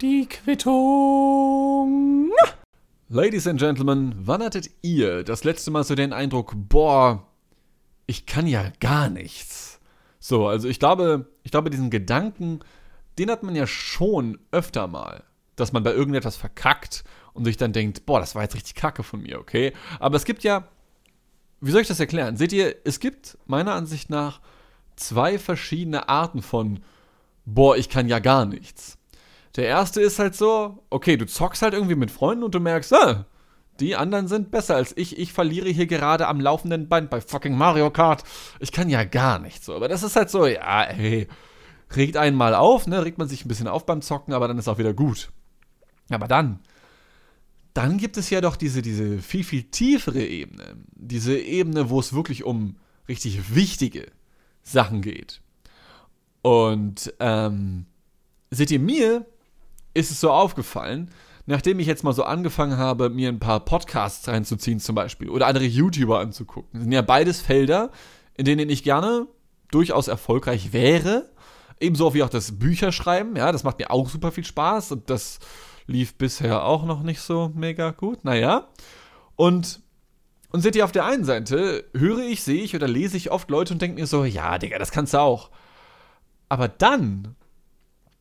Die Quittung. Ladies and Gentlemen, wann hattet ihr das letzte Mal so den Eindruck, boah, ich kann ja gar nichts? So, also ich glaube, ich glaube, diesen Gedanken, den hat man ja schon öfter mal, dass man bei irgendetwas verkackt und sich dann denkt, boah, das war jetzt richtig kacke von mir, okay? Aber es gibt ja, wie soll ich das erklären? Seht ihr, es gibt meiner Ansicht nach zwei verschiedene Arten von, boah, ich kann ja gar nichts. Der erste ist halt so, okay, du zockst halt irgendwie mit Freunden und du merkst, ah, die anderen sind besser als ich. Ich verliere hier gerade am laufenden Band bei fucking Mario Kart. Ich kann ja gar nichts so. Aber das ist halt so, ja, ey, regt einen mal auf, ne? Regt man sich ein bisschen auf beim Zocken, aber dann ist auch wieder gut. Aber dann, dann gibt es ja doch diese, diese viel, viel tiefere Ebene. Diese Ebene, wo es wirklich um richtig wichtige Sachen geht. Und ähm, seht ihr, mir ist es so aufgefallen, nachdem ich jetzt mal so angefangen habe, mir ein paar Podcasts reinzuziehen zum Beispiel oder andere YouTuber anzugucken. Sind ja beides Felder, in denen ich gerne durchaus erfolgreich wäre. Ebenso wie auch das Bücherschreiben, ja, das macht mir auch super viel Spaß und das lief bisher auch noch nicht so mega gut. Naja. Und, und seht ihr, auf der einen Seite höre ich, sehe ich oder lese ich oft Leute und denke mir so, ja, Digga, das kannst du auch. Aber dann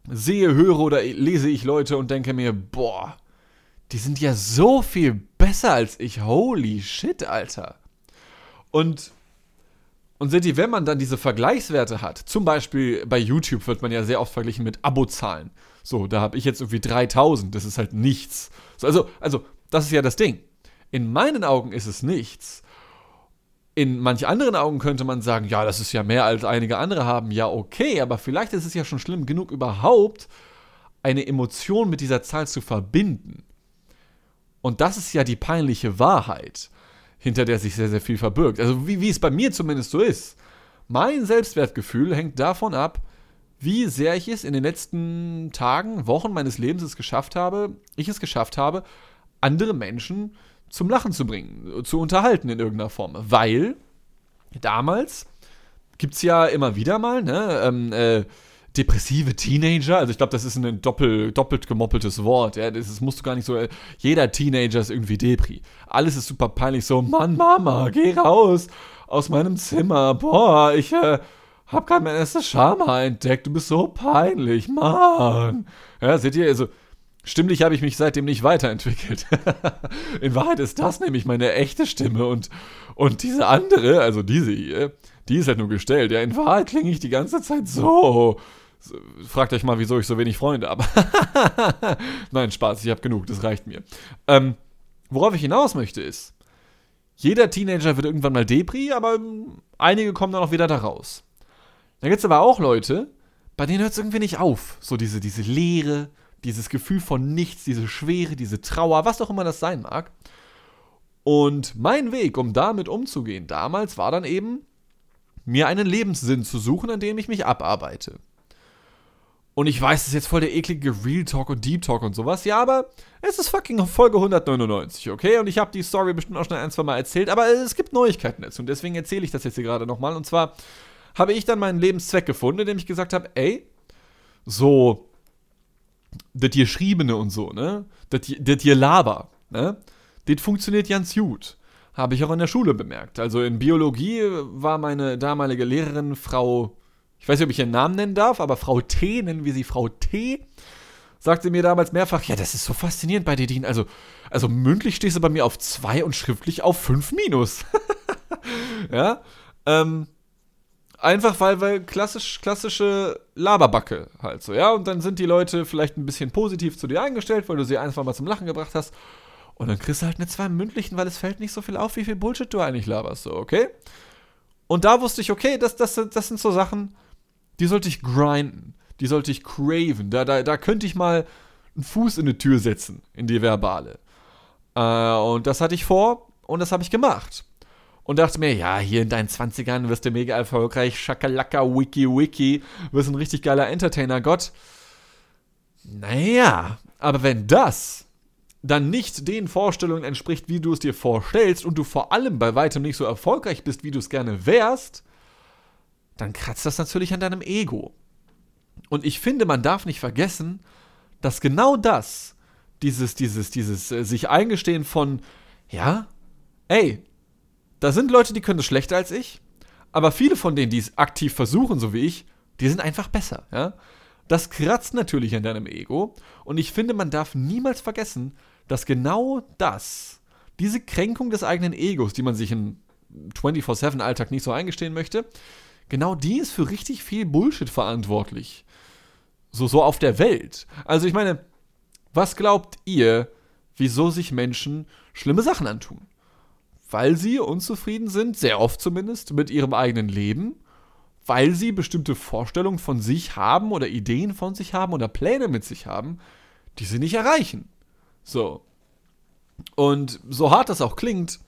sehe, höre oder lese ich Leute und denke mir, boah, die sind ja so viel besser als ich. Holy shit, Alter. Und, und seht ihr, wenn man dann diese Vergleichswerte hat, zum Beispiel bei YouTube wird man ja sehr oft verglichen mit Abozahlen. So, da habe ich jetzt irgendwie 3000, das ist halt nichts. So, also, also, das ist ja das Ding. In meinen Augen ist es nichts. In manch anderen Augen könnte man sagen, ja, das ist ja mehr als einige andere haben. Ja, okay, aber vielleicht ist es ja schon schlimm genug, überhaupt eine Emotion mit dieser Zahl zu verbinden. Und das ist ja die peinliche Wahrheit, hinter der sich sehr, sehr viel verbirgt. Also wie, wie es bei mir zumindest so ist. Mein Selbstwertgefühl hängt davon ab, wie sehr ich es in den letzten Tagen, Wochen meines Lebens es geschafft habe, ich es geschafft habe, andere Menschen zum Lachen zu bringen, zu unterhalten in irgendeiner Form. Weil damals gibt es ja immer wieder mal, ne, ähm, äh, depressive Teenager, also ich glaube, das ist ein doppel, doppelt gemoppeltes Wort, ja, das, das musst du gar nicht so, äh, jeder Teenager ist irgendwie Depri. Alles ist super peinlich, so, Mann, Mama, geh raus aus meinem Zimmer, boah, ich, äh, hab gerade mein erstes Schama entdeckt, du bist so peinlich, Mann. Ja, seht ihr, also, Stimmlich habe ich mich seitdem nicht weiterentwickelt. In Wahrheit ist das nämlich meine echte Stimme und, und diese andere, also diese hier, die ist halt nur gestellt. Ja, in Wahrheit klinge ich die ganze Zeit so. Fragt euch mal, wieso ich so wenig Freunde habe. Nein, Spaß, ich habe genug, das reicht mir. Ähm, worauf ich hinaus möchte ist, jeder Teenager wird irgendwann mal Depri, aber ähm, einige kommen dann auch wieder da raus. Da gibt es aber auch Leute, bei denen hört es irgendwie nicht auf. So diese, diese Leere, dieses Gefühl von nichts, diese Schwere, diese Trauer, was auch immer das sein mag. Und mein Weg, um damit umzugehen, damals war dann eben, mir einen Lebenssinn zu suchen, an dem ich mich abarbeite. Und ich weiß, das ist jetzt voll der eklige Real Talk und Deep Talk und sowas. Ja, aber es ist fucking Folge 199, okay? Und ich habe die Story bestimmt auch schon ein, zwei Mal erzählt, aber es gibt Neuigkeiten dazu. Und deswegen erzähle ich das jetzt hier gerade nochmal. Und zwar habe ich dann meinen Lebenszweck gefunden, indem ich gesagt habe, ey, so das hier Schriebene und so, ne? Das hier Laber, ne? Das funktioniert ganz gut. Habe ich auch in der Schule bemerkt. Also in Biologie war meine damalige Lehrerin Frau, ich weiß nicht, ob ich ihren Namen nennen darf, aber Frau T, nennen wir sie Frau T, sagte mir damals mehrfach, ja, das ist so faszinierend bei dir, Dean. Also, also mündlich stehst du bei mir auf 2 und schriftlich auf 5 minus. ja, ähm, Einfach weil, weil klassisch, klassische Laberbacke halt so, ja. Und dann sind die Leute vielleicht ein bisschen positiv zu dir eingestellt, weil du sie einfach mal zum Lachen gebracht hast. Und dann kriegst du halt eine zwei mündlichen, weil es fällt nicht so viel auf, wie viel Bullshit du eigentlich laberst, so, okay? Und da wusste ich, okay, das, das, das sind so Sachen, die sollte ich grinden, die sollte ich craven. Da, da, da könnte ich mal einen Fuß in eine Tür setzen, in die Verbale. Äh, und das hatte ich vor und das habe ich gemacht und dachte mir, ja, hier in deinen 20ern wirst du mega erfolgreich, Schakalaka, Wiki, Wiki, wirst ein richtig geiler Entertainer, Gott. Naja, aber wenn das dann nicht den Vorstellungen entspricht, wie du es dir vorstellst und du vor allem bei weitem nicht so erfolgreich bist, wie du es gerne wärst, dann kratzt das natürlich an deinem Ego. Und ich finde, man darf nicht vergessen, dass genau das, dieses, dieses, dieses äh, sich eingestehen von, ja, ey, da sind Leute, die können es schlechter als ich, aber viele von denen, die es aktiv versuchen, so wie ich, die sind einfach besser, ja. Das kratzt natürlich an deinem Ego und ich finde, man darf niemals vergessen, dass genau das, diese Kränkung des eigenen Egos, die man sich im 24-7-Alltag nicht so eingestehen möchte, genau die ist für richtig viel Bullshit verantwortlich. So, so auf der Welt. Also ich meine, was glaubt ihr, wieso sich Menschen schlimme Sachen antun? Weil sie unzufrieden sind, sehr oft zumindest, mit ihrem eigenen Leben weil sie bestimmte Vorstellungen von sich haben oder Ideen von sich haben oder Pläne mit sich haben, die sie nicht erreichen. So. Und so hart das auch klingt,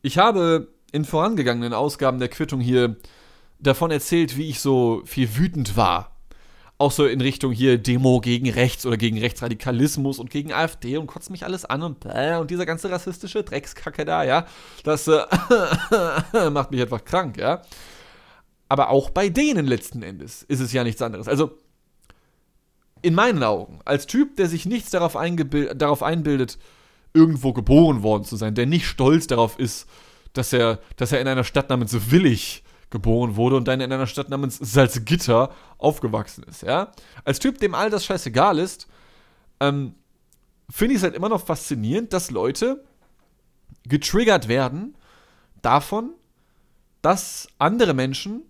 ich habe in vorangegangenen Ausgaben der Quittung hier davon erzählt, wie ich so viel wütend war. Auch so in Richtung hier Demo gegen rechts oder gegen Rechtsradikalismus und gegen AfD und kotzt mich alles an und bläh und dieser ganze rassistische Dreckskacke da, ja. Das äh, macht mich einfach krank, ja. Aber auch bei denen letzten Endes ist es ja nichts anderes. Also, in meinen Augen, als Typ, der sich nichts darauf, darauf einbildet, irgendwo geboren worden zu sein, der nicht stolz darauf ist, dass er, dass er in einer Stadt namens Willig geboren wurde und dann in einer Stadt namens Salzgitter aufgewachsen ist, ja. Als Typ, dem all das scheißegal ist, ähm, finde ich es halt immer noch faszinierend, dass Leute getriggert werden davon, dass andere Menschen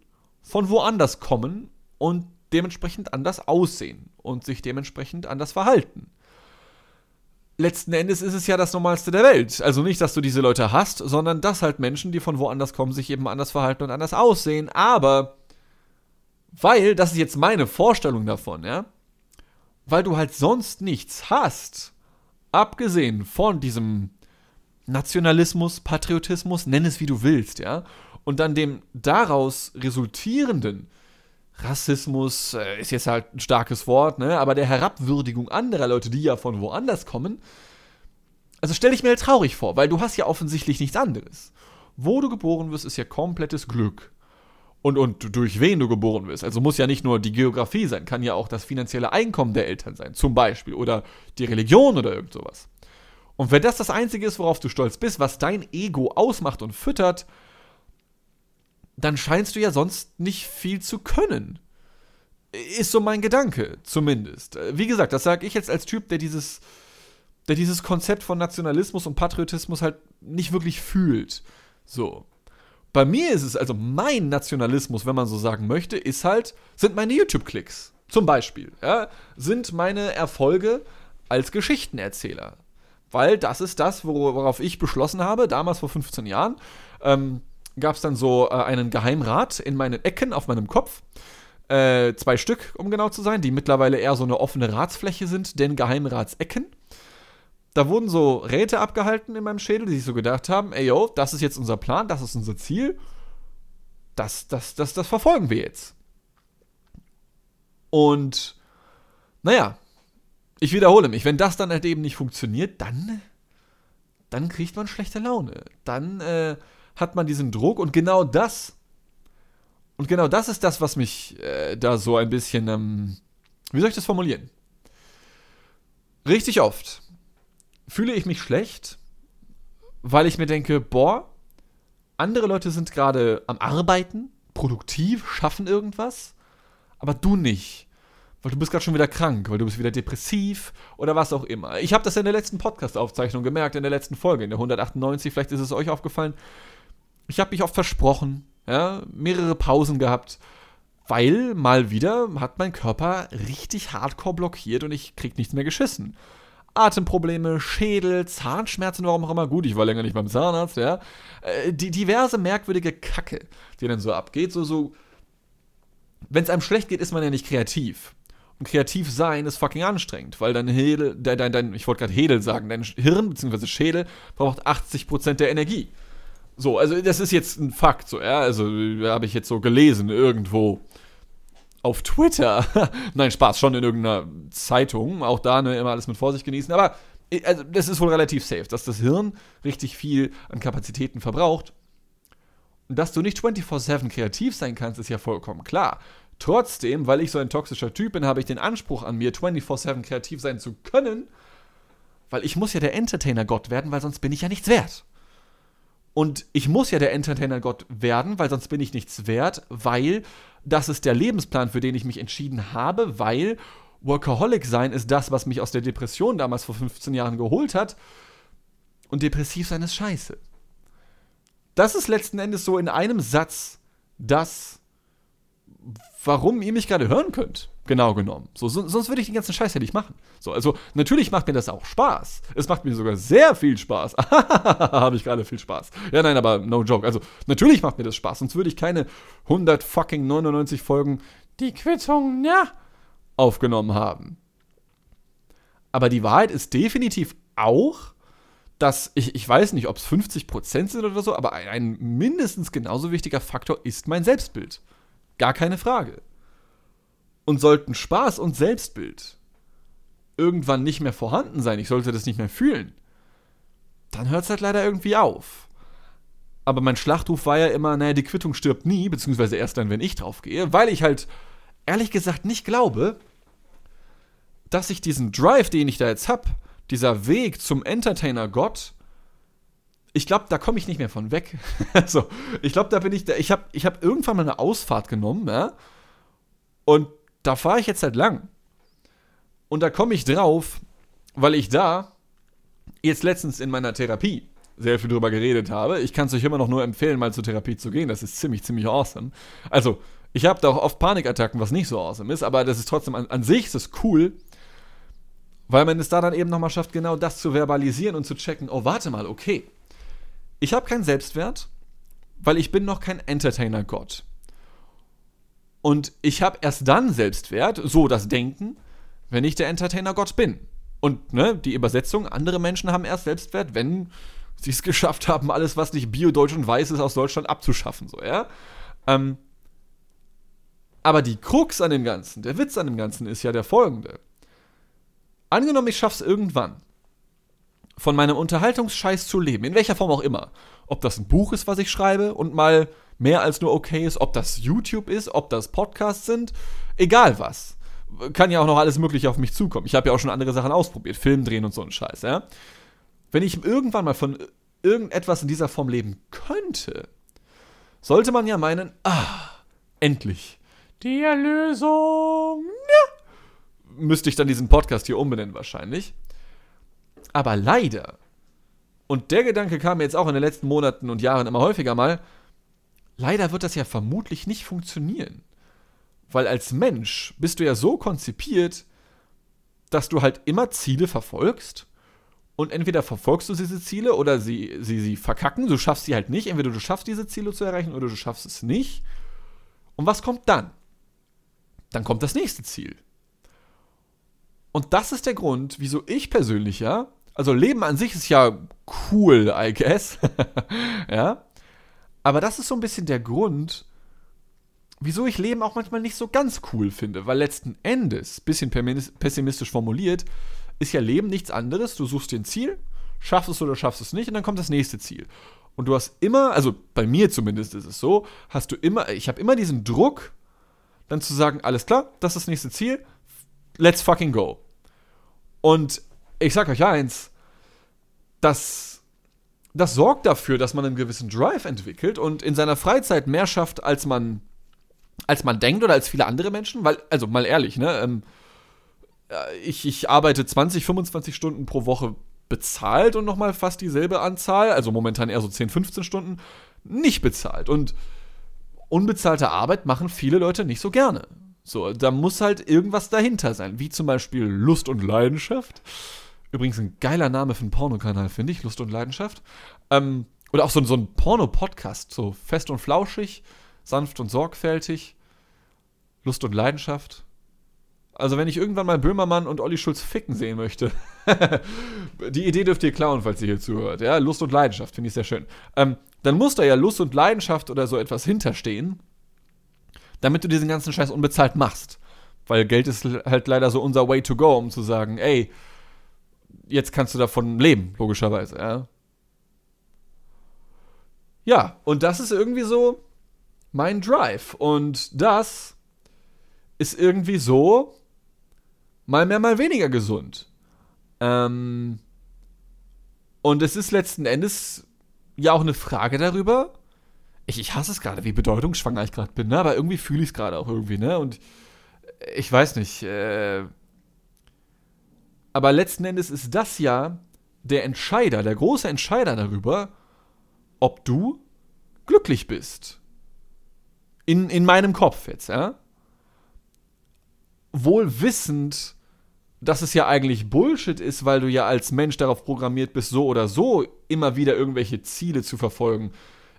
von woanders kommen und dementsprechend anders aussehen und sich dementsprechend anders verhalten. Letzten Endes ist es ja das Normalste der Welt. Also nicht, dass du diese Leute hast, sondern dass halt Menschen, die von woanders kommen, sich eben anders verhalten und anders aussehen. Aber weil, das ist jetzt meine Vorstellung davon, ja, weil du halt sonst nichts hast, abgesehen von diesem Nationalismus, Patriotismus, nenn es wie du willst, ja, und dann dem daraus resultierenden Rassismus äh, ist jetzt halt ein starkes Wort, ne? aber der Herabwürdigung anderer Leute, die ja von woanders kommen, also stell dich mir halt traurig vor, weil du hast ja offensichtlich nichts anderes. Wo du geboren wirst, ist ja komplettes Glück. Und, und durch wen du geboren wirst. Also muss ja nicht nur die Geografie sein, kann ja auch das finanzielle Einkommen der Eltern sein, zum Beispiel. Oder die Religion oder irgend sowas. Und wenn das das Einzige ist, worauf du stolz bist, was dein Ego ausmacht und füttert, dann scheinst du ja sonst nicht viel zu können. Ist so mein Gedanke, zumindest. Wie gesagt, das sage ich jetzt als Typ, der dieses, der dieses Konzept von Nationalismus und Patriotismus halt nicht wirklich fühlt. So. Bei mir ist es, also mein Nationalismus, wenn man so sagen möchte, ist halt, sind meine YouTube-Klicks. Zum Beispiel. Ja, sind meine Erfolge als Geschichtenerzähler. Weil das ist das, worauf ich beschlossen habe, damals vor 15 Jahren. Ähm, gab es dann so äh, einen Geheimrat in meinen Ecken auf meinem Kopf. Äh, zwei Stück, um genau zu sein, die mittlerweile eher so eine offene Ratsfläche sind, denn Geheimratsecken. Da wurden so Räte abgehalten in meinem Schädel, die sich so gedacht haben, ey yo, das ist jetzt unser Plan, das ist unser Ziel. Das, das, das, das verfolgen wir jetzt. Und naja, ich wiederhole mich, wenn das dann halt eben nicht funktioniert, dann, dann kriegt man schlechte Laune. Dann äh, hat man diesen Druck und genau das, und genau das ist das, was mich äh, da so ein bisschen, ähm, wie soll ich das formulieren? Richtig oft fühle ich mich schlecht, weil ich mir denke, boah, andere Leute sind gerade am Arbeiten, produktiv, schaffen irgendwas, aber du nicht. Weil du bist gerade schon wieder krank, weil du bist wieder depressiv oder was auch immer. Ich habe das in der letzten Podcast-Aufzeichnung gemerkt, in der letzten Folge, in der 198, vielleicht ist es euch aufgefallen ich habe mich oft versprochen, ja, mehrere Pausen gehabt, weil mal wieder hat mein Körper richtig hardcore blockiert und ich krieg nichts mehr geschissen. Atemprobleme, Schädel, Zahnschmerzen, warum auch immer. Gut, ich war länger nicht beim Zahnarzt, ja. Äh, die diverse merkwürdige Kacke, die dann so abgeht. So, so. Wenn es einem schlecht geht, ist man ja nicht kreativ. Und kreativ sein ist fucking anstrengend, weil dein Hedel, dein, dein, dein ich wollte gerade Hedel sagen, dein Hirn bzw. Schädel braucht 80% der Energie. So, also das ist jetzt ein Fakt, so, ja, also habe ich jetzt so gelesen irgendwo auf Twitter. Nein, Spaß, schon in irgendeiner Zeitung, auch da ne, immer alles mit Vorsicht genießen, aber also, das ist wohl relativ safe, dass das Hirn richtig viel an Kapazitäten verbraucht. Und dass du nicht 24-7 kreativ sein kannst, ist ja vollkommen klar. Trotzdem, weil ich so ein toxischer Typ bin, habe ich den Anspruch an mir, 24-7 kreativ sein zu können, weil ich muss ja der Entertainer-Gott werden, weil sonst bin ich ja nichts wert. Und ich muss ja der Entertainer-Gott werden, weil sonst bin ich nichts wert, weil das ist der Lebensplan, für den ich mich entschieden habe, weil Workaholic sein ist das, was mich aus der Depression damals vor 15 Jahren geholt hat. Und depressiv sein ist scheiße. Das ist letzten Endes so in einem Satz das, warum ihr mich gerade hören könnt. Genau genommen. So, so, sonst würde ich den ganzen Scheiß ja nicht machen. So, also natürlich macht mir das auch Spaß. Es macht mir sogar sehr viel Spaß. Habe ich gerade viel Spaß. Ja, nein, aber no joke. Also natürlich macht mir das Spaß. Sonst würde ich keine 100 fucking 99 Folgen die Quittung, ja, aufgenommen haben. Aber die Wahrheit ist definitiv auch, dass ich, ich weiß nicht, ob es 50% sind oder so, aber ein, ein mindestens genauso wichtiger Faktor ist mein Selbstbild. Gar keine Frage. Und sollten Spaß und Selbstbild irgendwann nicht mehr vorhanden sein, ich sollte das nicht mehr fühlen, dann hört es halt leider irgendwie auf. Aber mein Schlachtruf war ja immer, naja, die Quittung stirbt nie, beziehungsweise erst dann, wenn ich draufgehe, weil ich halt ehrlich gesagt nicht glaube, dass ich diesen Drive, den ich da jetzt habe, dieser Weg zum Entertainer-Gott, ich glaube, da komme ich nicht mehr von weg. also, ich glaube, da bin ich, ich habe ich hab irgendwann mal eine Ausfahrt genommen, ja, und da fahre ich jetzt halt lang. Und da komme ich drauf, weil ich da jetzt letztens in meiner Therapie sehr viel drüber geredet habe. Ich kann es euch immer noch nur empfehlen, mal zur Therapie zu gehen. Das ist ziemlich, ziemlich awesome. Also, ich habe da auch oft Panikattacken, was nicht so awesome ist, aber das ist trotzdem an, an sich ist cool, weil man es da dann eben nochmal schafft, genau das zu verbalisieren und zu checken, oh, warte mal, okay. Ich habe keinen Selbstwert, weil ich bin noch kein Entertainer-Gott. Und ich habe erst dann Selbstwert, so das Denken, wenn ich der Entertainer-Gott bin. Und ne, die Übersetzung, andere Menschen haben erst Selbstwert, wenn sie es geschafft haben, alles, was nicht biodeutsch und weiß ist, aus Deutschland abzuschaffen. So, ja? Ähm, aber die Krux an dem Ganzen, der Witz an dem Ganzen ist ja der folgende. Angenommen, ich schaff's irgendwann, von meinem Unterhaltungsscheiß zu leben, in welcher Form auch immer. Ob das ein Buch ist, was ich schreibe und mal mehr als nur okay ist, ob das YouTube ist, ob das Podcasts sind, egal was. Kann ja auch noch alles Mögliche auf mich zukommen. Ich habe ja auch schon andere Sachen ausprobiert, Film drehen und so ein Scheiß, ja. Wenn ich irgendwann mal von irgendetwas in dieser Form leben könnte, sollte man ja meinen, ah, endlich. Die Erlösung. Ja müsste ich dann diesen Podcast hier umbenennen wahrscheinlich. Aber leider, und der Gedanke kam mir jetzt auch in den letzten Monaten und Jahren immer häufiger mal, leider wird das ja vermutlich nicht funktionieren. Weil als Mensch bist du ja so konzipiert, dass du halt immer Ziele verfolgst und entweder verfolgst du diese Ziele oder sie, sie, sie verkacken, du schaffst sie halt nicht. Entweder du schaffst diese Ziele zu erreichen oder du schaffst es nicht. Und was kommt dann? Dann kommt das nächste Ziel. Und das ist der Grund, wieso ich persönlich ja, also Leben an sich ist ja cool, I guess. ja. Aber das ist so ein bisschen der Grund, wieso ich Leben auch manchmal nicht so ganz cool finde. Weil letzten Endes, bisschen pessimistisch formuliert, ist ja Leben nichts anderes. Du suchst dir ein Ziel, schaffst es oder schaffst es nicht und dann kommt das nächste Ziel. Und du hast immer, also bei mir zumindest ist es so, hast du immer, ich habe immer diesen Druck, dann zu sagen, alles klar, das ist das nächste Ziel, let's fucking go. Und ich sag euch eins, das, das sorgt dafür, dass man einen gewissen Drive entwickelt und in seiner Freizeit mehr schafft, als man, als man denkt oder als viele andere Menschen. Weil, also mal ehrlich, ne? Ähm, äh, ich, ich arbeite 20, 25 Stunden pro Woche bezahlt und nochmal fast dieselbe Anzahl, also momentan eher so 10, 15 Stunden, nicht bezahlt. Und unbezahlte Arbeit machen viele Leute nicht so gerne. So, da muss halt irgendwas dahinter sein, wie zum Beispiel Lust und Leidenschaft. Übrigens ein geiler Name für einen Pornokanal, finde ich, Lust und Leidenschaft. Ähm, oder auch so, so ein Porno-Podcast, so fest und flauschig, sanft und sorgfältig. Lust und Leidenschaft. Also, wenn ich irgendwann mal Böhmermann und Olli Schulz ficken sehen möchte, die Idee dürft ihr klauen, falls ihr hier zuhört. Ja, Lust und Leidenschaft, finde ich sehr schön. Ähm, dann muss da ja Lust und Leidenschaft oder so etwas hinterstehen damit du diesen ganzen Scheiß unbezahlt machst. Weil Geld ist halt leider so unser Way to go, um zu sagen, ey, jetzt kannst du davon leben, logischerweise, ja. Ja, und das ist irgendwie so mein Drive. Und das ist irgendwie so mal mehr, mal weniger gesund. Ähm, und es ist letzten Endes ja auch eine Frage darüber. Ich, ich hasse es gerade, wie bedeutungsschwanger ich gerade bin, ne? aber irgendwie fühle ich es gerade auch irgendwie, ne? Und ich weiß nicht, äh, aber letzten Endes ist das ja der Entscheider, der große Entscheider darüber, ob du glücklich bist. In, in meinem Kopf jetzt, ja. Wohl wissend, dass es ja eigentlich Bullshit ist, weil du ja als Mensch darauf programmiert bist, so oder so immer wieder irgendwelche Ziele zu verfolgen,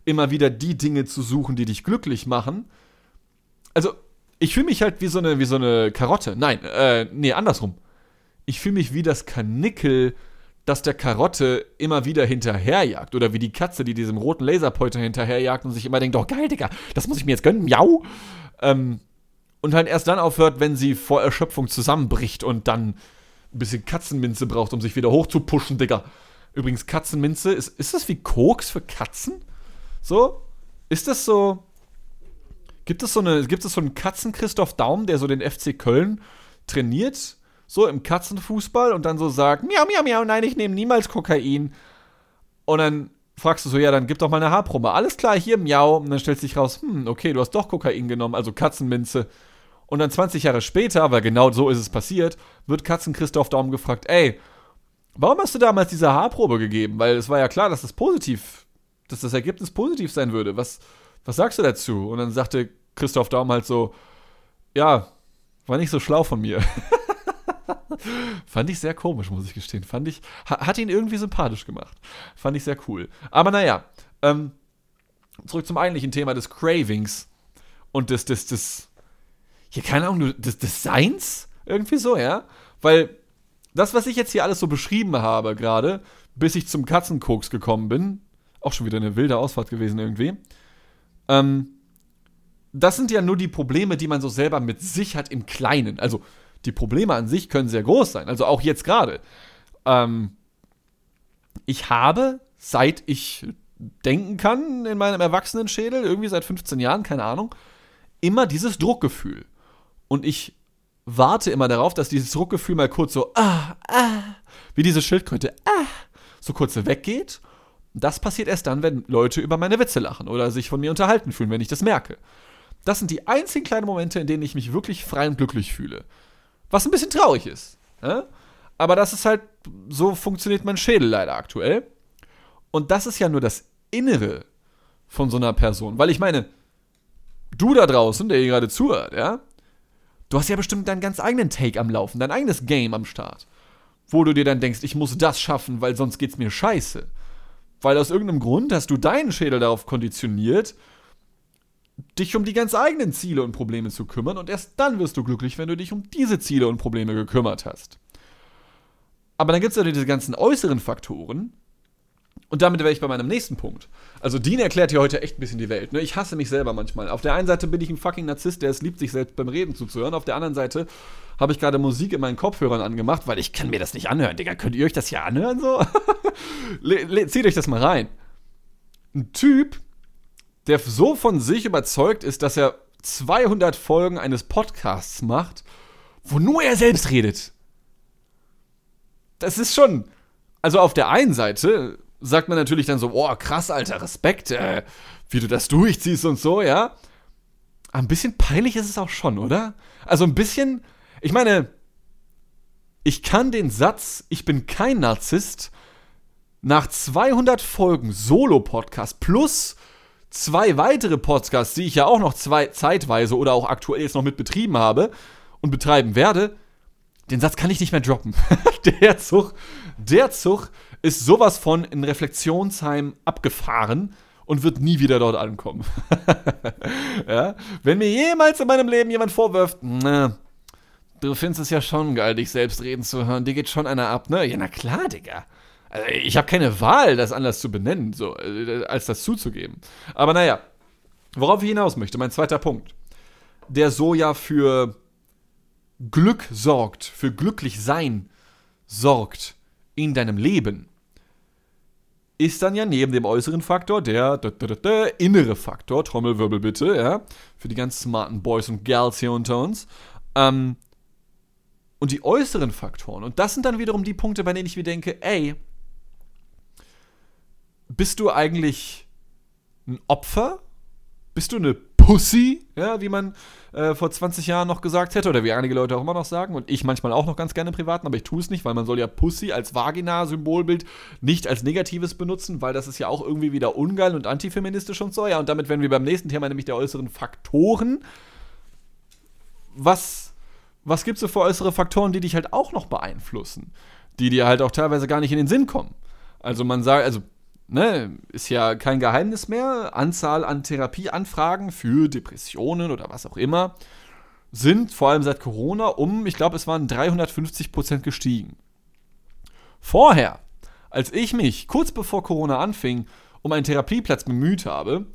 immer wieder die Dinge zu suchen, die dich glücklich machen. Also, ich fühle mich halt wie so eine, wie so eine Karotte. Nein, äh, nee, andersrum ich fühle mich wie das Kanickel, das der Karotte immer wieder hinterherjagt. Oder wie die Katze, die diesem roten Laserpointer hinterherjagt und sich immer denkt, oh geil, Digga, das muss ich mir jetzt gönnen, miau. Ähm, und halt erst dann aufhört, wenn sie vor Erschöpfung zusammenbricht und dann ein bisschen Katzenminze braucht, um sich wieder hochzupuschen, Digga. Übrigens, Katzenminze, ist, ist das wie Koks für Katzen? So? Ist das so. Gibt es so eine, gibt es so einen Katzen-Christoph Daum, der so den FC Köln trainiert? So im Katzenfußball und dann so sagt, miau, miau, miau, nein, ich nehme niemals Kokain. Und dann fragst du so, ja, dann gib doch mal eine Haarprobe. Alles klar, hier, miau. Und dann stellt sich raus, hm, okay, du hast doch Kokain genommen, also Katzenminze. Und dann 20 Jahre später, weil genau so ist es passiert, wird Katzen Christoph Daum gefragt, ey, warum hast du damals diese Haarprobe gegeben? Weil es war ja klar, dass das positiv, dass das Ergebnis positiv sein würde. Was, was sagst du dazu? Und dann sagte Christoph Daum halt so, ja, war nicht so schlau von mir. Fand ich sehr komisch, muss ich gestehen. Fand ich, hat ihn irgendwie sympathisch gemacht. Fand ich sehr cool. Aber naja, ähm, zurück zum eigentlichen Thema des Cravings und des, des, des, hier, keine Ahnung, des Designs? Irgendwie so, ja? Weil das, was ich jetzt hier alles so beschrieben habe, gerade, bis ich zum Katzenkoks gekommen bin, auch schon wieder eine wilde Ausfahrt gewesen irgendwie, ähm, das sind ja nur die Probleme, die man so selber mit sich hat im Kleinen. Also, die Probleme an sich können sehr groß sein. Also auch jetzt gerade. Ähm, ich habe, seit ich denken kann in meinem Erwachsenenschädel, irgendwie seit 15 Jahren, keine Ahnung, immer dieses Druckgefühl. Und ich warte immer darauf, dass dieses Druckgefühl mal kurz so, ah, ah, wie diese Schildkröte, ah, so kurz weggeht. Das passiert erst dann, wenn Leute über meine Witze lachen oder sich von mir unterhalten fühlen, wenn ich das merke. Das sind die einzigen kleinen Momente, in denen ich mich wirklich frei und glücklich fühle. Was ein bisschen traurig ist. Ne? Aber das ist halt, so funktioniert mein Schädel leider aktuell. Und das ist ja nur das Innere von so einer Person. Weil ich meine, du da draußen, der hier gerade zuhört, ja, du hast ja bestimmt deinen ganz eigenen Take am Laufen, dein eigenes Game am Start. Wo du dir dann denkst, ich muss das schaffen, weil sonst geht's mir scheiße. Weil aus irgendeinem Grund hast du deinen Schädel darauf konditioniert, dich um die ganz eigenen Ziele und Probleme zu kümmern und erst dann wirst du glücklich, wenn du dich um diese Ziele und Probleme gekümmert hast. Aber dann gibt es ja diese ganzen äußeren Faktoren. Und damit wäre ich bei meinem nächsten Punkt. Also Dean erklärt hier heute echt ein bisschen die Welt. Ne? Ich hasse mich selber manchmal. Auf der einen Seite bin ich ein fucking Narzisst, der es liebt, sich selbst beim Reden zuzuhören. Auf der anderen Seite habe ich gerade Musik in meinen Kopfhörern angemacht, weil ich kann mir das nicht anhören. Digga, könnt ihr euch das hier anhören so? Zieht euch das mal rein. Ein Typ der so von sich überzeugt ist, dass er 200 Folgen eines Podcasts macht, wo nur er selbst redet. Das ist schon. Also auf der einen Seite sagt man natürlich dann so, oh, krass, alter, Respekt, äh, wie du das durchziehst und so, ja. Aber ein bisschen peinlich ist es auch schon, oder? Also ein bisschen, ich meine, ich kann den Satz, ich bin kein Narzisst, nach 200 Folgen Solo-Podcast plus zwei weitere Podcasts, die ich ja auch noch zwei, zeitweise oder auch aktuell jetzt noch mit betrieben habe und betreiben werde, den Satz kann ich nicht mehr droppen. der Zug, der Zug ist sowas von in Reflexionsheim abgefahren und wird nie wieder dort ankommen. ja? Wenn mir jemals in meinem Leben jemand vorwirft, na, du findest es ja schon geil, dich selbst reden zu hören, dir geht schon einer ab, ne? Ja, na klar, Digga. Also ich habe keine Wahl, das anders zu benennen, so, äh, als das zuzugeben. Aber naja, worauf ich hinaus möchte, mein zweiter Punkt. Der so ja für Glück sorgt, für glücklich sein sorgt in deinem Leben, ist dann ja neben dem äußeren Faktor der, der, der, der innere Faktor, Trommelwirbel bitte, ja, für die ganz smarten Boys und Girls hier unter uns. Ähm, und die äußeren Faktoren, und das sind dann wiederum die Punkte, bei denen ich mir denke, ey, bist du eigentlich ein Opfer? Bist du eine Pussy, ja, wie man äh, vor 20 Jahren noch gesagt hätte, oder wie einige Leute auch immer noch sagen, und ich manchmal auch noch ganz gerne im Privaten, aber ich tue es nicht, weil man soll ja Pussy als Vagina-Symbolbild nicht als Negatives benutzen, weil das ist ja auch irgendwie wieder ungeil und antifeministisch und so, ja, und damit wären wir beim nächsten Thema, nämlich der äußeren Faktoren. Was, was gibt es so für äußere Faktoren, die dich halt auch noch beeinflussen? Die dir halt auch teilweise gar nicht in den Sinn kommen. Also man sagt, also ne, ist ja kein Geheimnis mehr. Anzahl an Therapieanfragen für Depressionen oder was auch immer sind vor allem seit Corona um, ich glaube, es waren 350 Prozent gestiegen. Vorher, als ich mich kurz bevor Corona anfing, um einen Therapieplatz bemüht habe,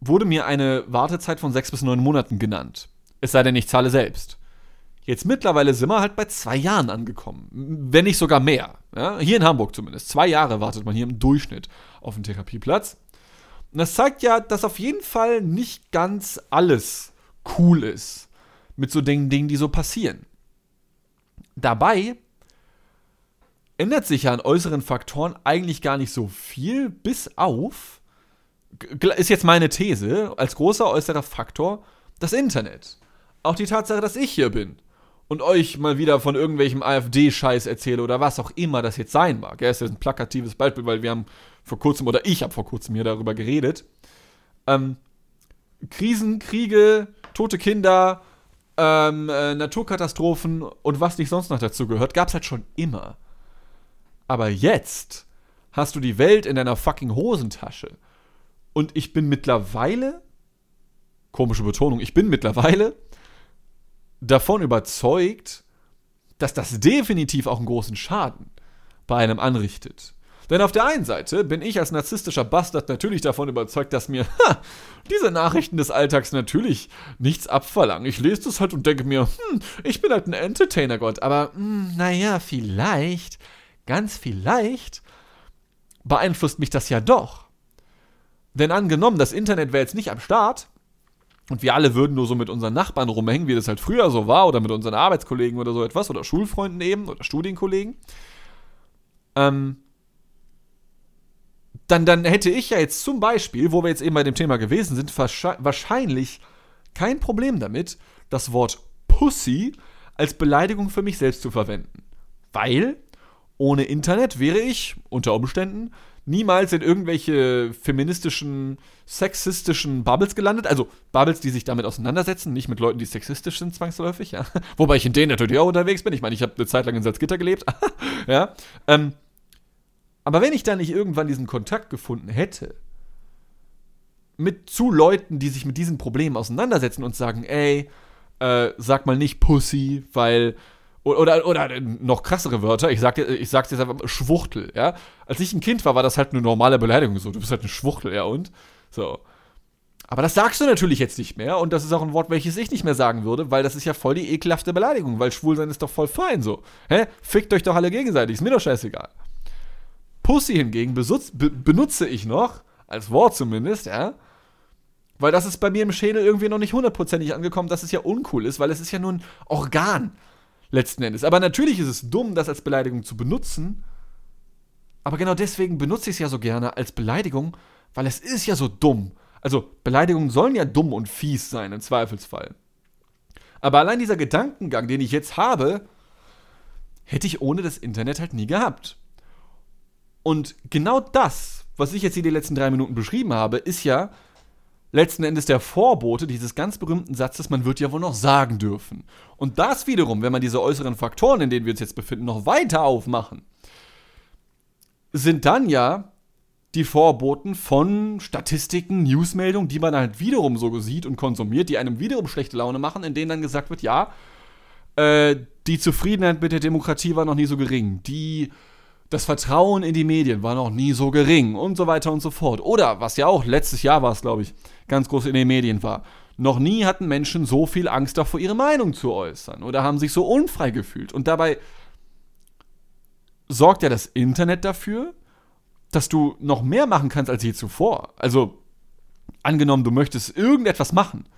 wurde mir eine Wartezeit von sechs bis neun Monaten genannt. Es sei denn, ich zahle selbst. Jetzt mittlerweile sind wir halt bei zwei Jahren angekommen. Wenn nicht sogar mehr. Ja? Hier in Hamburg zumindest. Zwei Jahre wartet man hier im Durchschnitt auf einen Therapieplatz. Und das zeigt ja, dass auf jeden Fall nicht ganz alles cool ist. Mit so Dingen, Dingen die so passieren. Dabei ändert sich ja an äußeren Faktoren eigentlich gar nicht so viel, bis auf, ist jetzt meine These, als großer äußerer Faktor das Internet. Auch die Tatsache, dass ich hier bin und euch mal wieder von irgendwelchem AfD-Scheiß erzähle oder was auch immer das jetzt sein mag. Er ist jetzt ein plakatives Beispiel, weil wir haben vor kurzem, oder ich habe vor kurzem hier darüber geredet. Ähm, Krisen, Kriege, tote Kinder, ähm, äh, Naturkatastrophen und was nicht sonst noch dazu gehört, gab es halt schon immer. Aber jetzt hast du die Welt in deiner fucking Hosentasche. Und ich bin mittlerweile, komische Betonung, ich bin mittlerweile davon überzeugt, dass das definitiv auch einen großen Schaden bei einem anrichtet. Denn auf der einen Seite bin ich als narzisstischer Bastard natürlich davon überzeugt, dass mir ha, diese Nachrichten des Alltags natürlich nichts abverlangen. Ich lese das halt und denke mir, hm, ich bin halt ein Entertainer-Gott. Aber hm, naja, vielleicht, ganz vielleicht, beeinflusst mich das ja doch. Denn angenommen, das Internet wäre jetzt nicht am Start, und wir alle würden nur so mit unseren Nachbarn rumhängen, wie das halt früher so war, oder mit unseren Arbeitskollegen oder so etwas, oder Schulfreunden eben, oder Studienkollegen. Ähm, dann, dann hätte ich ja jetzt zum Beispiel, wo wir jetzt eben bei dem Thema gewesen sind, wahrscheinlich kein Problem damit, das Wort Pussy als Beleidigung für mich selbst zu verwenden. Weil ohne Internet wäre ich unter Umständen niemals in irgendwelche feministischen, sexistischen Bubbles gelandet. Also Bubbles, die sich damit auseinandersetzen, nicht mit Leuten, die sexistisch sind, zwangsläufig, ja. Wobei ich in denen natürlich auch unterwegs bin. Ich meine, ich habe eine Zeit lang in Salzgitter gelebt, ja. Ähm, aber wenn ich da nicht irgendwann diesen Kontakt gefunden hätte, mit zu Leuten, die sich mit diesen Problemen auseinandersetzen und sagen, ey, äh, sag mal nicht Pussy, weil oder, oder noch krassere Wörter, ich sag, ich sag's jetzt einfach Schwuchtel, ja. Als ich ein Kind war, war das halt eine normale Beleidigung, so, du bist halt ein Schwuchtel, ja, und? So. Aber das sagst du natürlich jetzt nicht mehr und das ist auch ein Wort, welches ich nicht mehr sagen würde, weil das ist ja voll die ekelhafte Beleidigung, weil Schwulsein ist doch voll fein, so. Hä? Fickt euch doch alle gegenseitig, ist mir doch scheißegal. Pussy hingegen besutz, be, benutze ich noch, als Wort zumindest, ja. Weil das ist bei mir im Schädel irgendwie noch nicht hundertprozentig angekommen, dass es ja uncool ist, weil es ist ja nur ein Organ letzten Endes. Aber natürlich ist es dumm, das als Beleidigung zu benutzen. Aber genau deswegen benutze ich es ja so gerne als Beleidigung, weil es ist ja so dumm. Also Beleidigungen sollen ja dumm und fies sein, im Zweifelsfall. Aber allein dieser Gedankengang, den ich jetzt habe, hätte ich ohne das Internet halt nie gehabt. Und genau das, was ich jetzt hier die letzten drei Minuten beschrieben habe, ist ja letzten Endes der Vorbote dieses ganz berühmten Satzes, man wird ja wohl noch sagen dürfen. Und das wiederum, wenn man diese äußeren Faktoren, in denen wir uns jetzt befinden, noch weiter aufmachen, sind dann ja die Vorboten von Statistiken, Newsmeldungen, die man halt wiederum so sieht und konsumiert, die einem wiederum schlechte Laune machen, in denen dann gesagt wird, ja, äh, die Zufriedenheit mit der Demokratie war noch nie so gering. Die das Vertrauen in die Medien war noch nie so gering und so weiter und so fort. Oder, was ja auch letztes Jahr war es, glaube ich, ganz groß in den Medien war, noch nie hatten Menschen so viel Angst davor, ihre Meinung zu äußern oder haben sich so unfrei gefühlt. Und dabei sorgt ja das Internet dafür, dass du noch mehr machen kannst als je zuvor. Also, angenommen, du möchtest irgendetwas machen,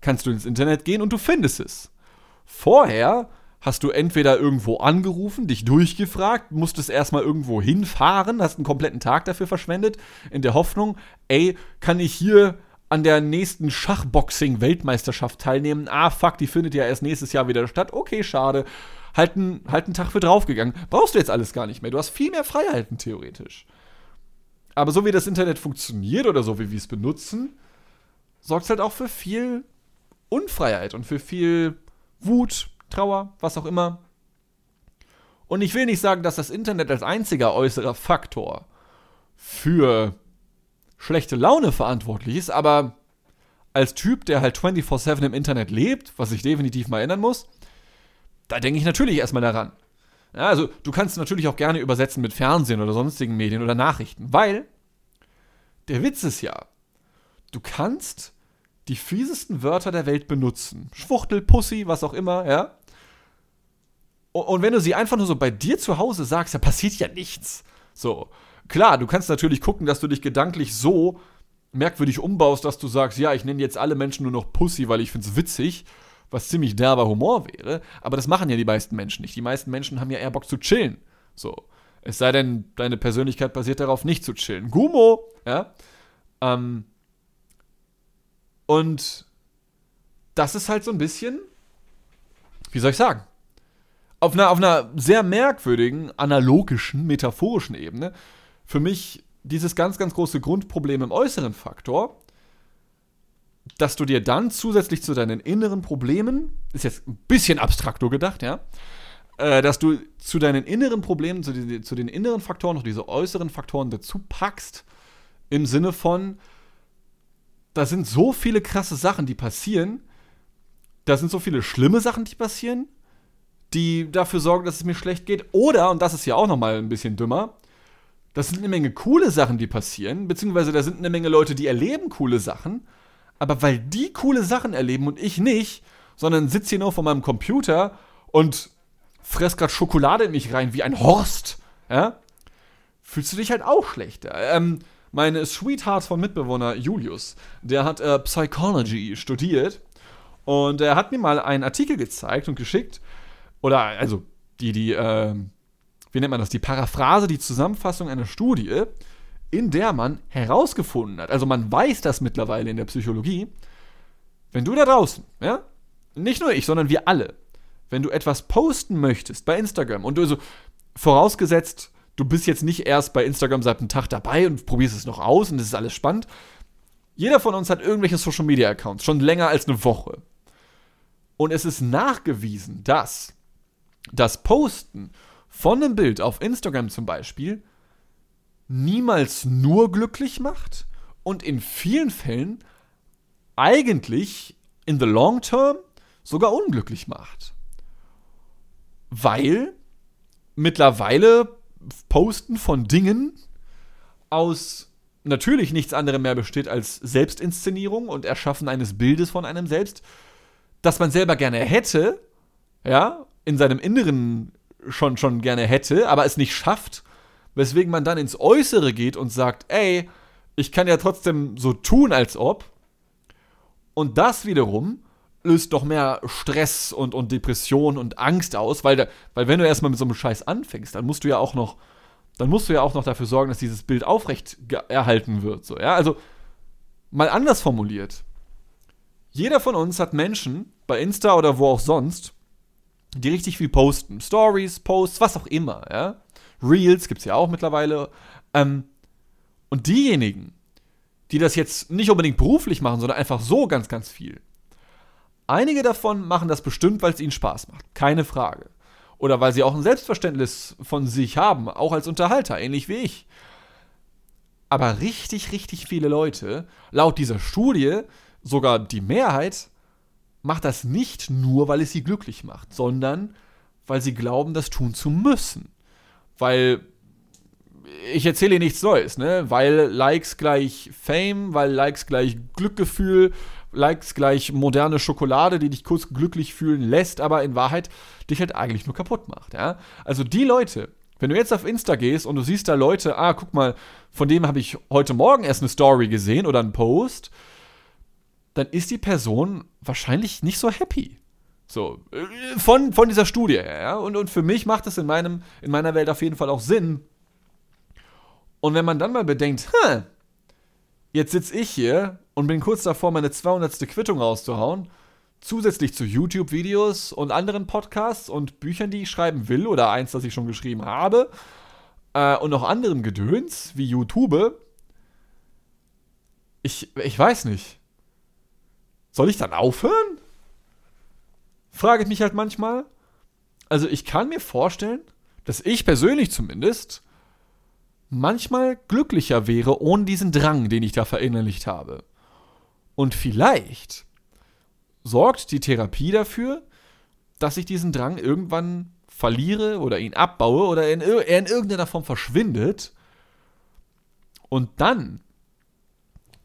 kannst du ins Internet gehen und du findest es. Vorher hast du entweder irgendwo angerufen, dich durchgefragt, musstest erstmal irgendwo hinfahren, hast einen kompletten Tag dafür verschwendet, in der Hoffnung, ey, kann ich hier an der nächsten Schachboxing-Weltmeisterschaft teilnehmen? Ah, fuck, die findet ja erst nächstes Jahr wieder statt. Okay, schade. Halt einen, halt einen Tag für draufgegangen. Brauchst du jetzt alles gar nicht mehr. Du hast viel mehr Freiheiten, theoretisch. Aber so wie das Internet funktioniert oder so wie wir es benutzen, sorgt es halt auch für viel Unfreiheit und für viel Wut, Trauer, was auch immer. Und ich will nicht sagen, dass das Internet als einziger äußerer Faktor für schlechte Laune verantwortlich ist, aber als Typ, der halt 24-7 im Internet lebt, was ich definitiv mal ändern muss, da denke ich natürlich erstmal daran. Ja, also du kannst natürlich auch gerne übersetzen mit Fernsehen oder sonstigen Medien oder Nachrichten, weil der Witz ist ja, du kannst die fiesesten Wörter der Welt benutzen. Schwuchtel, Pussy, was auch immer, ja. Und wenn du sie einfach nur so bei dir zu Hause sagst, da passiert ja nichts. So. Klar, du kannst natürlich gucken, dass du dich gedanklich so merkwürdig umbaust, dass du sagst, ja, ich nenne jetzt alle Menschen nur noch Pussy, weil ich finde es witzig, was ziemlich derber Humor wäre. Aber das machen ja die meisten Menschen nicht. Die meisten Menschen haben ja eher Bock zu chillen. So. Es sei denn, deine Persönlichkeit basiert darauf, nicht zu chillen. Gumo, ja. Ähm, und das ist halt so ein bisschen, wie soll ich sagen, auf einer, auf einer sehr merkwürdigen, analogischen, metaphorischen Ebene für mich dieses ganz, ganz große Grundproblem im äußeren Faktor, dass du dir dann zusätzlich zu deinen inneren Problemen, ist jetzt ein bisschen abstrakto gedacht, ja, äh, dass du zu deinen inneren Problemen, zu, die, zu den inneren Faktoren noch diese äußeren Faktoren dazu packst, im Sinne von, da sind so viele krasse Sachen, die passieren, da sind so viele schlimme Sachen, die passieren, die dafür sorgen, dass es mir schlecht geht. Oder, und das ist ja auch nochmal ein bisschen dümmer, das sind eine Menge coole Sachen, die passieren, beziehungsweise da sind eine Menge Leute, die erleben coole Sachen, aber weil die coole Sachen erleben und ich nicht, sondern sitze hier nur vor meinem Computer und fress gerade Schokolade in mich rein wie ein Horst, ja, fühlst du dich halt auch schlechter. Ähm, meine Sweetheart von Mitbewohner Julius, der hat äh, Psychology studiert und er hat mir mal einen Artikel gezeigt und geschickt, oder also die, die, äh, wie nennt man das, die Paraphrase, die Zusammenfassung einer Studie, in der man herausgefunden hat, also man weiß das mittlerweile in der Psychologie, wenn du da draußen, ja, nicht nur ich, sondern wir alle, wenn du etwas posten möchtest bei Instagram und du so, vorausgesetzt, du bist jetzt nicht erst bei Instagram seit einem Tag dabei und probierst es noch aus und es ist alles spannend. Jeder von uns hat irgendwelche Social Media Accounts, schon länger als eine Woche. Und es ist nachgewiesen, dass das Posten von einem Bild auf Instagram zum Beispiel niemals nur glücklich macht und in vielen Fällen eigentlich in the long term sogar unglücklich macht. Weil mittlerweile Posten von Dingen aus natürlich nichts anderem mehr besteht als Selbstinszenierung und Erschaffen eines Bildes von einem selbst, das man selber gerne hätte, ja, in seinem Inneren schon, schon gerne hätte, aber es nicht schafft, weswegen man dann ins Äußere geht und sagt, ey, ich kann ja trotzdem so tun, als ob. Und das wiederum löst doch mehr Stress und, und Depression und Angst aus, weil, weil wenn du erstmal mit so einem Scheiß anfängst, dann musst du ja auch noch, dann musst du ja auch noch dafür sorgen, dass dieses Bild aufrecht erhalten wird. So, ja? Also mal anders formuliert. Jeder von uns hat Menschen, bei Insta oder wo auch sonst, die richtig viel posten. Stories, Posts, was auch immer, ja. Reels gibt es ja auch mittlerweile. Ähm, und diejenigen, die das jetzt nicht unbedingt beruflich machen, sondern einfach so ganz, ganz viel, Einige davon machen das bestimmt, weil es ihnen Spaß macht. Keine Frage. Oder weil sie auch ein Selbstverständnis von sich haben, auch als Unterhalter, ähnlich wie ich. Aber richtig, richtig viele Leute, laut dieser Studie, sogar die Mehrheit, macht das nicht nur, weil es sie glücklich macht, sondern weil sie glauben, das tun zu müssen. Weil ich erzähle nichts Neues, ne? Weil Likes gleich Fame, weil Likes gleich Glückgefühl, Likes gleich moderne Schokolade, die dich kurz glücklich fühlen lässt, aber in Wahrheit dich halt eigentlich nur kaputt macht. Ja? Also die Leute, Wenn du jetzt auf Insta gehst und du siehst da Leute, ah, guck mal, von dem habe ich heute Morgen erst eine Story gesehen oder einen Post, dann ist die Person wahrscheinlich nicht so happy. So, äh, von, von dieser Studie her, ja. Und, und für mich macht es in, meinem, in meiner Welt auf jeden Fall auch Sinn. Und wenn man dann mal bedenkt, hm, jetzt sitze ich hier und bin kurz davor, meine 200. Quittung rauszuhauen, zusätzlich zu YouTube-Videos und anderen Podcasts und Büchern, die ich schreiben will, oder eins, das ich schon geschrieben habe, äh, und noch anderem Gedöns, wie YouTube, ich, ich weiß nicht. Soll ich dann aufhören? Frage ich mich halt manchmal. Also ich kann mir vorstellen, dass ich persönlich zumindest manchmal glücklicher wäre ohne diesen Drang, den ich da verinnerlicht habe. Und vielleicht sorgt die Therapie dafür, dass ich diesen Drang irgendwann verliere oder ihn abbaue oder in, er in irgendeiner Form verschwindet. Und dann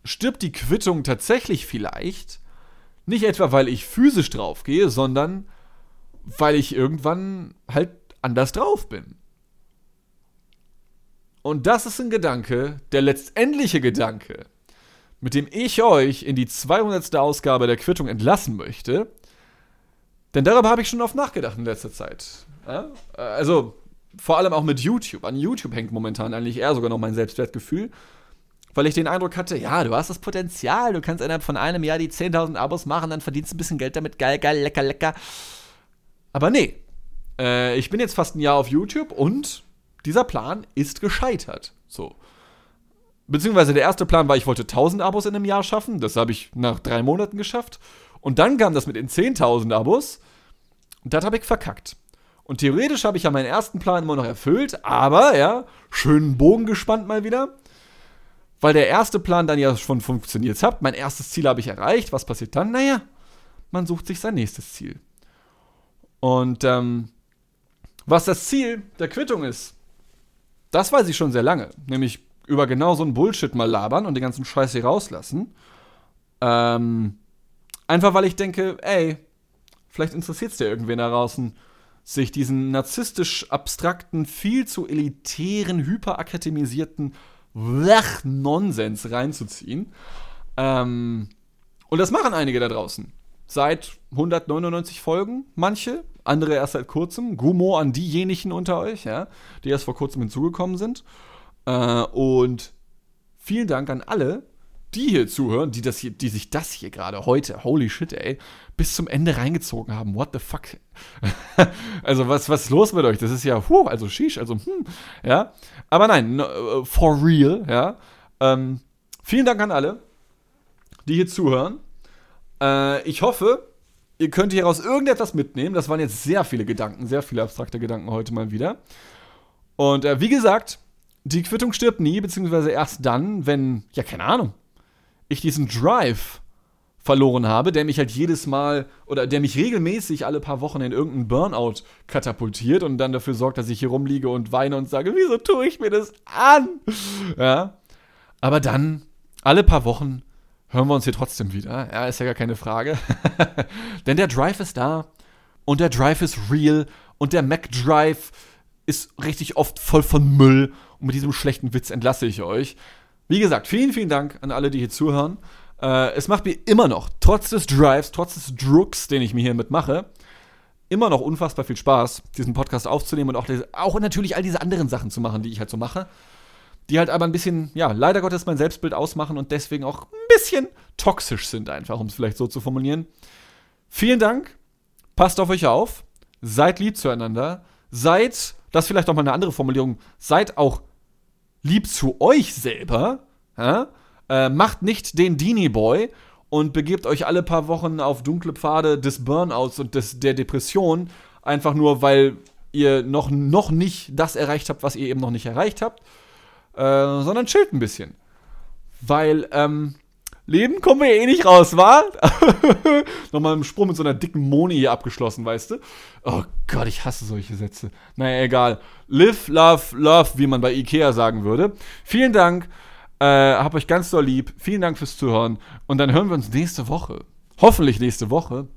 stirbt die Quittung tatsächlich vielleicht nicht etwa, weil ich physisch draufgehe, sondern weil ich irgendwann halt anders drauf bin. Und das ist ein Gedanke, der letztendliche Gedanke, mit dem ich euch in die 200. Ausgabe der Quittung entlassen möchte. Denn darüber habe ich schon oft nachgedacht in letzter Zeit. Ja? Also vor allem auch mit YouTube. An YouTube hängt momentan eigentlich eher sogar noch mein Selbstwertgefühl weil ich den Eindruck hatte, ja, du hast das Potenzial, du kannst innerhalb von einem Jahr die 10.000 Abos machen, dann verdienst du ein bisschen Geld damit, geil, geil, lecker, lecker. Aber nee, äh, ich bin jetzt fast ein Jahr auf YouTube und dieser Plan ist gescheitert. So. Beziehungsweise der erste Plan war, ich wollte 1000 Abos in einem Jahr schaffen, das habe ich nach drei Monaten geschafft. Und dann kam das mit den 10.000 Abos und das habe ich verkackt. Und theoretisch habe ich ja meinen ersten Plan immer noch erfüllt, aber ja, schönen Bogen gespannt mal wieder weil der erste Plan dann ja schon funktioniert hat. Mein erstes Ziel habe ich erreicht. Was passiert dann? Naja, man sucht sich sein nächstes Ziel. Und ähm, was das Ziel der Quittung ist, das weiß ich schon sehr lange. Nämlich über genau so einen Bullshit mal labern und den ganzen Scheiß hier rauslassen. Ähm, einfach weil ich denke, ey, vielleicht interessiert es dir irgendwen da draußen, sich diesen narzisstisch abstrakten, viel zu elitären, hyperakademisierten Nonsens reinzuziehen. Ähm, und das machen einige da draußen. Seit 199 Folgen, manche, andere erst seit kurzem. Gumo an diejenigen unter euch, ja, die erst vor kurzem hinzugekommen sind. Äh, und vielen Dank an alle, die hier zuhören, die, das hier, die sich das hier gerade heute, holy shit, ey, bis zum Ende reingezogen haben. What the fuck? also, was, was ist los mit euch? Das ist ja, huh, also sheesh, also, hm, ja. Aber nein, no, äh, for real, ja. Ähm, vielen Dank an alle, die hier zuhören. Äh, ich hoffe, ihr könnt hieraus irgendetwas mitnehmen. Das waren jetzt sehr viele Gedanken, sehr viele abstrakte Gedanken heute mal wieder. Und äh, wie gesagt, die Quittung stirbt nie, beziehungsweise erst dann, wenn, ja, keine Ahnung, ich diesen Drive verloren habe, der mich halt jedes Mal oder der mich regelmäßig alle paar Wochen in irgendeinen Burnout katapultiert und dann dafür sorgt, dass ich hier rumliege und weine und sage, wieso tue ich mir das an? Ja. Aber dann, alle paar Wochen, hören wir uns hier trotzdem wieder. Ja, ist ja gar keine Frage. Denn der Drive ist da und der Drive ist real und der Mac Drive ist richtig oft voll von Müll und mit diesem schlechten Witz entlasse ich euch. Wie gesagt, vielen, vielen Dank an alle, die hier zuhören. Äh, es macht mir immer noch, trotz des Drives, trotz des Drucks, den ich mir hier mitmache, immer noch unfassbar viel Spaß, diesen Podcast aufzunehmen und auch, auch natürlich all diese anderen Sachen zu machen, die ich halt so mache. Die halt aber ein bisschen, ja, leider Gottes mein Selbstbild ausmachen und deswegen auch ein bisschen toxisch sind, einfach, um es vielleicht so zu formulieren. Vielen Dank. Passt auf euch auf. Seid lieb zueinander. Seid, das ist vielleicht auch mal eine andere Formulierung, seid auch lieb zu euch selber, ja? äh, macht nicht den Dini Boy und begebt euch alle paar Wochen auf dunkle Pfade des Burnouts und des, der Depression, einfach nur, weil ihr noch, noch nicht das erreicht habt, was ihr eben noch nicht erreicht habt, äh, sondern chillt ein bisschen. Weil, ähm, Leben kommen wir eh nicht raus, wa? Nochmal einen Sprung mit so einer dicken Moni hier abgeschlossen, weißt du? Oh Gott, ich hasse solche Sätze. Naja, egal. Live, love, love, wie man bei Ikea sagen würde. Vielen Dank. Äh, hab euch ganz doll lieb. Vielen Dank fürs Zuhören. Und dann hören wir uns nächste Woche. Hoffentlich nächste Woche.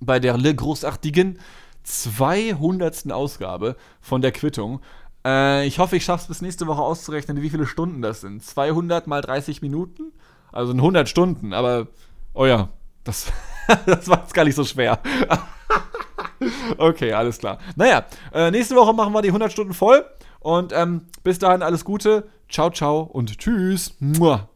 Bei der Le großartigen 200. Ausgabe von der Quittung. Äh, ich hoffe, ich schaffe es bis nächste Woche auszurechnen, wie viele Stunden das sind. 200 mal 30 Minuten? Also 100 Stunden, aber, oh ja, das, das war jetzt gar nicht so schwer. okay, alles klar. Naja, äh, nächste Woche machen wir die 100 Stunden voll. Und ähm, bis dahin alles Gute. Ciao, ciao und tschüss. Mua.